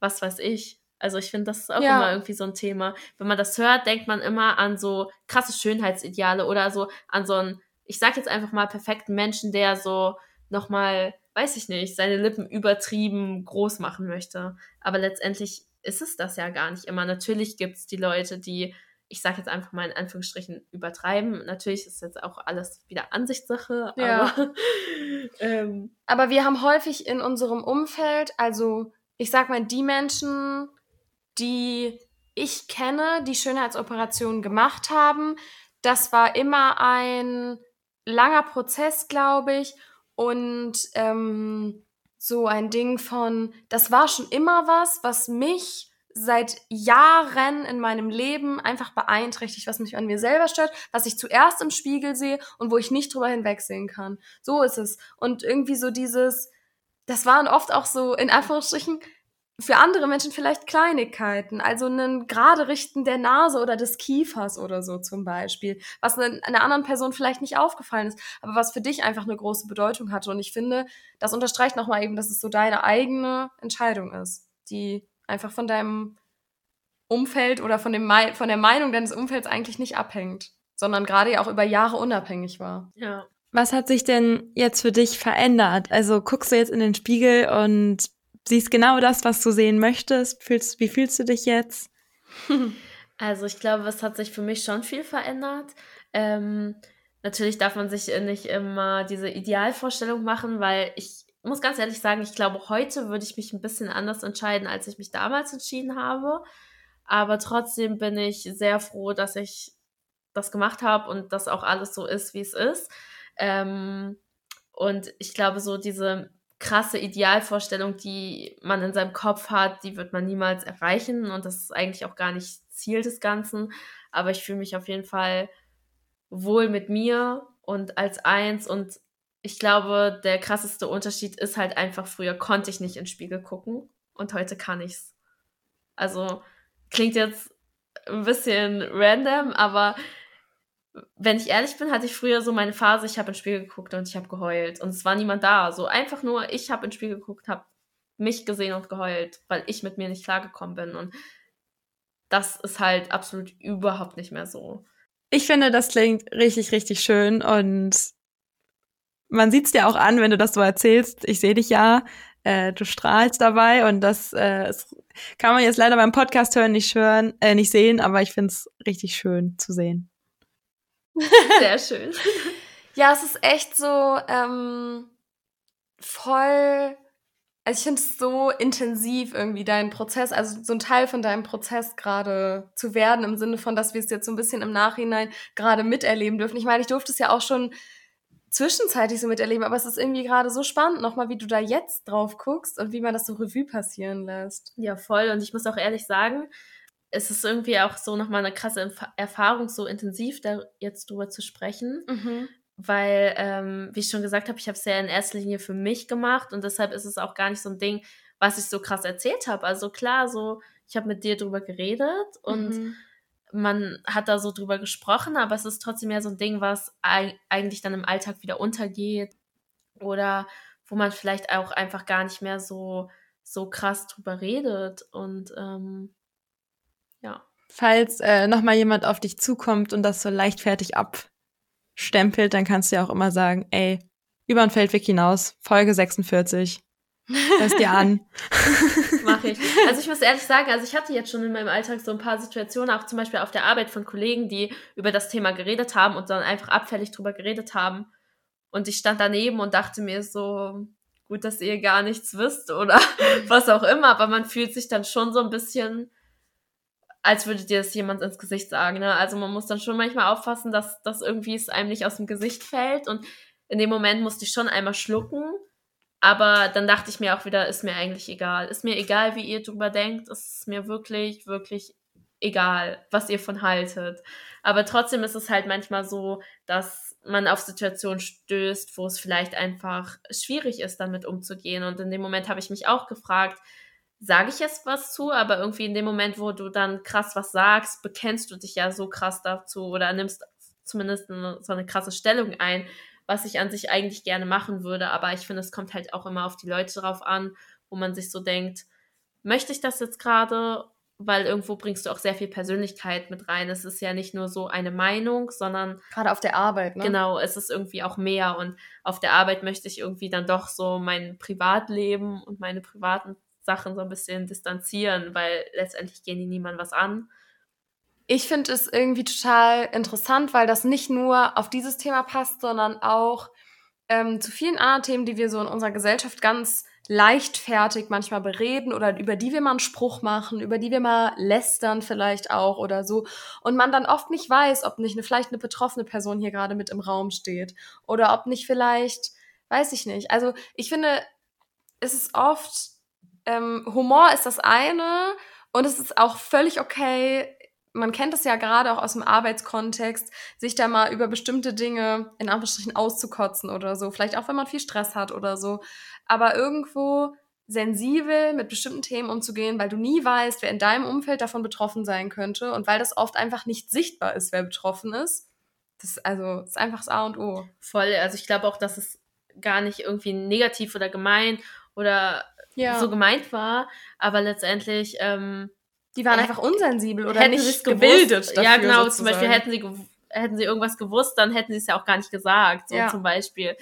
was weiß ich. Also ich finde, das ist auch ja. immer irgendwie so ein Thema. Wenn man das hört, denkt man immer an so krasse Schönheitsideale oder so an so ein ich sag jetzt einfach mal, perfekten Menschen, der so nochmal, weiß ich nicht, seine Lippen übertrieben groß machen möchte. Aber letztendlich ist es das ja gar nicht immer. Natürlich gibt es die Leute, die, ich sag jetzt einfach mal in Anführungsstrichen, übertreiben. Natürlich ist jetzt auch alles wieder Ansichtssache, ja. aber. ähm, aber wir haben häufig in unserem Umfeld, also ich sag mal, die Menschen, die ich kenne, die Schönheitsoperationen gemacht haben, das war immer ein langer Prozess, glaube ich. Und ähm, so ein Ding von, das war schon immer was, was mich seit Jahren in meinem Leben einfach beeinträchtigt, was mich an mir selber stört, was ich zuerst im Spiegel sehe und wo ich nicht drüber hinwegsehen kann. So ist es. Und irgendwie so dieses, das waren oft auch so in Anführungsstrichen für andere Menschen vielleicht Kleinigkeiten, also einen gerade Richten der Nase oder des Kiefers oder so zum Beispiel, was einer anderen Person vielleicht nicht aufgefallen ist, aber was für dich einfach eine große Bedeutung hatte. Und ich finde, das unterstreicht nochmal eben, dass es so deine eigene Entscheidung ist, die einfach von deinem Umfeld oder von, dem von der Meinung deines Umfelds eigentlich nicht abhängt, sondern gerade ja auch über Jahre unabhängig war. Ja. Was hat sich denn jetzt für dich verändert? Also guckst du jetzt in den Spiegel und siehst genau das, was du sehen möchtest. Fühlst, wie fühlst du dich jetzt? Also ich glaube, es hat sich für mich schon viel verändert. Ähm, natürlich darf man sich nicht immer diese Idealvorstellung machen, weil ich muss ganz ehrlich sagen, ich glaube, heute würde ich mich ein bisschen anders entscheiden, als ich mich damals entschieden habe. Aber trotzdem bin ich sehr froh, dass ich das gemacht habe und dass auch alles so ist, wie es ist. Ähm, und ich glaube, so diese krasse Idealvorstellung, die man in seinem Kopf hat, die wird man niemals erreichen und das ist eigentlich auch gar nicht Ziel des Ganzen. Aber ich fühle mich auf jeden Fall wohl mit mir und als eins und ich glaube, der krasseste Unterschied ist halt einfach, früher konnte ich nicht in den Spiegel gucken und heute kann ich's. Also klingt jetzt ein bisschen random, aber wenn ich ehrlich bin, hatte ich früher so meine Phase, ich habe ins Spiel geguckt und ich habe geheult. Und es war niemand da. So einfach nur, ich habe ins Spiel geguckt, habe mich gesehen und geheult, weil ich mit mir nicht klargekommen bin. Und das ist halt absolut überhaupt nicht mehr so. Ich finde, das klingt richtig, richtig schön und man sieht es dir auch an, wenn du das so erzählst. Ich sehe dich ja, äh, du strahlst dabei und das, äh, kann man jetzt leider beim Podcast hören nicht hören, äh, nicht sehen, aber ich finde es richtig schön zu sehen. Sehr schön. ja, es ist echt so ähm, voll. Also ich finde es so intensiv irgendwie dein Prozess, also so ein Teil von deinem Prozess gerade zu werden, im Sinne von, dass wir es jetzt so ein bisschen im Nachhinein gerade miterleben dürfen. Ich meine, ich durfte es ja auch schon zwischenzeitlich so miterleben, aber es ist irgendwie gerade so spannend, nochmal, wie du da jetzt drauf guckst und wie man das so Revue passieren lässt. Ja, voll. Und ich muss auch ehrlich sagen, es ist irgendwie auch so nochmal eine krasse Erfahrung, so intensiv da jetzt drüber zu sprechen. Mhm. Weil, ähm, wie ich schon gesagt habe, ich habe es ja in erster Linie für mich gemacht und deshalb ist es auch gar nicht so ein Ding, was ich so krass erzählt habe. Also klar, so, ich habe mit dir drüber geredet und mhm. man hat da so drüber gesprochen, aber es ist trotzdem ja so ein Ding, was eigentlich dann im Alltag wieder untergeht oder wo man vielleicht auch einfach gar nicht mehr so, so krass drüber redet und ähm. Falls äh, nochmal jemand auf dich zukommt und das so leichtfertig abstempelt, dann kannst du ja auch immer sagen, ey, über den Feldweg hinaus, Folge 46. Hör's dir an. Mach ich. Also ich muss ehrlich sagen, also ich hatte jetzt schon in meinem Alltag so ein paar Situationen, auch zum Beispiel auf der Arbeit von Kollegen, die über das Thema geredet haben und dann einfach abfällig drüber geredet haben. Und ich stand daneben und dachte mir so, gut, dass ihr gar nichts wisst oder was auch immer, aber man fühlt sich dann schon so ein bisschen als würde dir das jemand ins Gesicht sagen. Ne? Also man muss dann schon manchmal aufpassen, dass das irgendwie es einem nicht aus dem Gesicht fällt. Und in dem Moment musste ich schon einmal schlucken. Aber dann dachte ich mir auch wieder, ist mir eigentlich egal. Ist mir egal, wie ihr drüber denkt. Ist mir wirklich, wirklich egal, was ihr von haltet. Aber trotzdem ist es halt manchmal so, dass man auf Situationen stößt, wo es vielleicht einfach schwierig ist, damit umzugehen. Und in dem Moment habe ich mich auch gefragt, sage ich jetzt was zu, aber irgendwie in dem Moment, wo du dann krass was sagst, bekennst du dich ja so krass dazu oder nimmst zumindest eine, so eine krasse Stellung ein, was ich an sich eigentlich gerne machen würde. Aber ich finde, es kommt halt auch immer auf die Leute drauf an, wo man sich so denkt, möchte ich das jetzt gerade? Weil irgendwo bringst du auch sehr viel Persönlichkeit mit rein. Es ist ja nicht nur so eine Meinung, sondern. Gerade auf der Arbeit, ne? Genau, es ist irgendwie auch mehr. Und auf der Arbeit möchte ich irgendwie dann doch so mein Privatleben und meine privaten Sachen so ein bisschen distanzieren, weil letztendlich gehen die niemand was an. Ich finde es irgendwie total interessant, weil das nicht nur auf dieses Thema passt, sondern auch ähm, zu vielen anderen Themen, die wir so in unserer Gesellschaft ganz leichtfertig manchmal bereden oder über die wir mal einen Spruch machen, über die wir mal lästern vielleicht auch oder so und man dann oft nicht weiß, ob nicht eine, vielleicht eine betroffene Person hier gerade mit im Raum steht oder ob nicht vielleicht, weiß ich nicht. Also ich finde, es ist oft ähm, Humor ist das eine und es ist auch völlig okay. Man kennt es ja gerade auch aus dem Arbeitskontext, sich da mal über bestimmte Dinge in Anführungsstrichen auszukotzen oder so. Vielleicht auch, wenn man viel Stress hat oder so. Aber irgendwo sensibel mit bestimmten Themen umzugehen, weil du nie weißt, wer in deinem Umfeld davon betroffen sein könnte und weil das oft einfach nicht sichtbar ist, wer betroffen ist. Das ist also das ist einfach das A und O. Voll, also ich glaube auch, dass es gar nicht irgendwie negativ oder gemein oder ja. so gemeint war, aber letztendlich ähm, die waren einfach unsensibel oder nicht gebildet. Dafür, ja, genau. Sozusagen. Zum Beispiel hätten sie hätten sie irgendwas gewusst, dann hätten sie es ja auch gar nicht gesagt. So ja. zum Beispiel.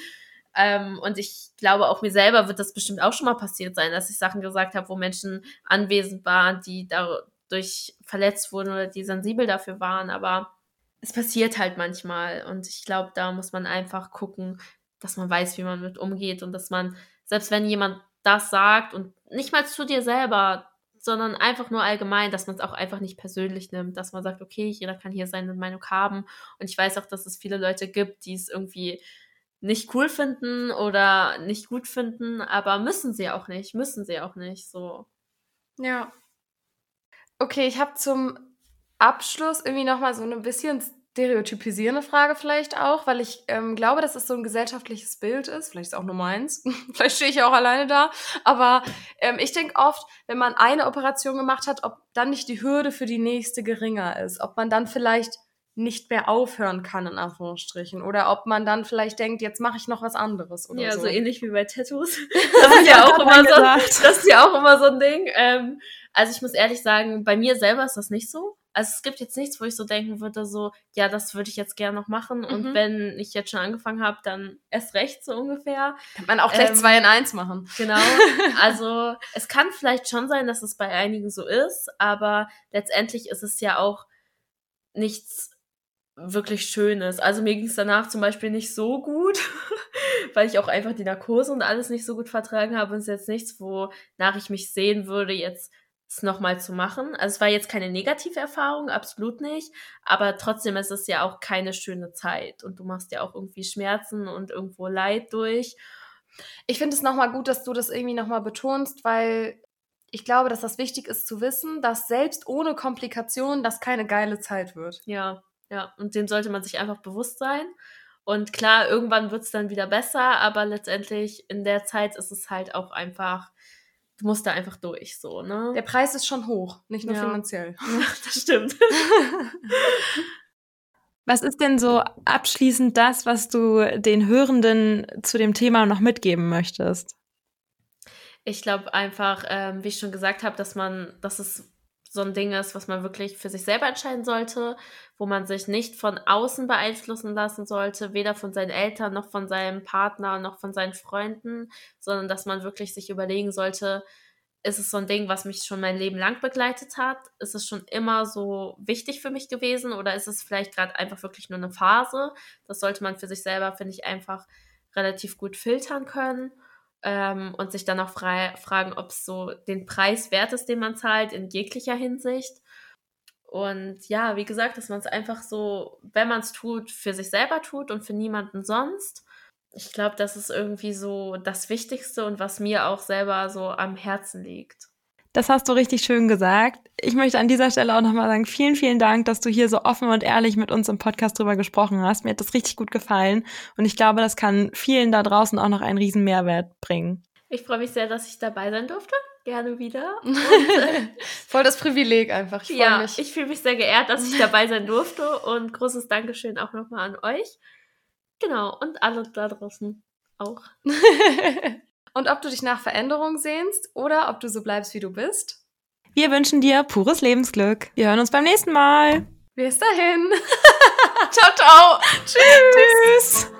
Ähm, und ich glaube, auch mir selber wird das bestimmt auch schon mal passiert sein, dass ich Sachen gesagt habe, wo Menschen anwesend waren, die dadurch verletzt wurden oder die sensibel dafür waren. Aber es passiert halt manchmal. Und ich glaube, da muss man einfach gucken, dass man weiß, wie man mit umgeht und dass man, selbst wenn jemand das sagt und nicht mal zu dir selber, sondern einfach nur allgemein, dass man es auch einfach nicht persönlich nimmt, dass man sagt, okay, jeder kann hier seine Meinung haben und ich weiß auch, dass es viele Leute gibt, die es irgendwie nicht cool finden oder nicht gut finden, aber müssen sie auch nicht, müssen sie auch nicht, so. Ja. Okay, ich habe zum Abschluss irgendwie noch mal so ein bisschen stereotypisierende Frage vielleicht auch, weil ich ähm, glaube, dass es so ein gesellschaftliches Bild ist. Vielleicht ist es auch nur meins. vielleicht stehe ich ja auch alleine da. Aber ähm, ich denke oft, wenn man eine Operation gemacht hat, ob dann nicht die Hürde für die nächste geringer ist. Ob man dann vielleicht nicht mehr aufhören kann, in Anführungsstrichen. Oder ob man dann vielleicht denkt, jetzt mache ich noch was anderes. Oder ja, so. so ähnlich wie bei Tattoos. Das ist ja auch immer so, das ist ja auch immer so ein Ding. Ähm, also ich muss ehrlich sagen, bei mir selber ist das nicht so. Also es gibt jetzt nichts, wo ich so denken würde, so, ja, das würde ich jetzt gerne noch machen. Mhm. Und wenn ich jetzt schon angefangen habe, dann erst recht so ungefähr. Kann man auch gleich ähm, zwei in eins machen. Genau. Also es kann vielleicht schon sein, dass es bei einigen so ist, aber letztendlich ist es ja auch nichts wirklich Schönes. Also mir ging es danach zum Beispiel nicht so gut, weil ich auch einfach die Narkose und alles nicht so gut vertragen habe. Und es ist jetzt nichts, wonach ich mich sehen würde, jetzt es nochmal zu machen. Also es war jetzt keine negative Erfahrung, absolut nicht, aber trotzdem ist es ja auch keine schöne Zeit und du machst ja auch irgendwie Schmerzen und irgendwo Leid durch. Ich finde es nochmal gut, dass du das irgendwie nochmal betonst, weil ich glaube, dass das wichtig ist zu wissen, dass selbst ohne Komplikationen das keine geile Zeit wird. Ja, ja, und dem sollte man sich einfach bewusst sein. Und klar, irgendwann wird es dann wieder besser, aber letztendlich in der Zeit ist es halt auch einfach, du musst da einfach durch, so, ne? Der Preis ist schon hoch, nicht nur Ja. finanziell. Ja, das stimmt. Was ist denn so abschließend das, was du den Hörenden zu dem Thema noch mitgeben möchtest? Ich glaube einfach, ähm, wie ich schon gesagt habe, dass man, dass es so ein Ding ist, was man wirklich für sich selber entscheiden sollte, wo man sich nicht von außen beeinflussen lassen sollte, weder von seinen Eltern noch von seinem Partner noch von seinen Freunden, sondern dass man wirklich sich überlegen sollte, ist es so ein Ding, was mich schon mein Leben lang begleitet hat? Ist es schon immer so wichtig für mich gewesen oder ist es vielleicht gerade einfach wirklich nur eine Phase? Das sollte man für sich selber, finde ich, einfach relativ gut filtern können ähm, und sich dann auch frei, fragen, ob es so den Preis wert ist, den man zahlt, in jeglicher Hinsicht. Und ja, wie gesagt, dass man es einfach so, wenn man es tut, für sich selber tut und für niemanden sonst. Ich glaube, das ist irgendwie so das Wichtigste und was mir auch selber so am Herzen liegt. Das hast du richtig schön gesagt. Ich möchte an dieser Stelle auch nochmal sagen, vielen, vielen Dank, dass du hier so offen und ehrlich mit uns im Podcast drüber gesprochen hast. Mir hat das richtig gut gefallen und ich glaube, das kann vielen da draußen auch noch einen riesen Mehrwert bringen. Ich freue mich sehr, dass ich dabei sein durfte. Gerne wieder. Voll das Privileg einfach. Ich ja, mich. ich fühle mich sehr geehrt, dass ich dabei sein durfte und großes Dankeschön auch nochmal an euch. Genau, und alle da draußen auch. Und ob du dich nach Veränderung sehnst oder ob du so bleibst, wie du bist. Wir wünschen dir pures Lebensglück. Wir hören uns beim nächsten Mal. Bis dahin. ciao, ciao. Tschüss. Tschüss.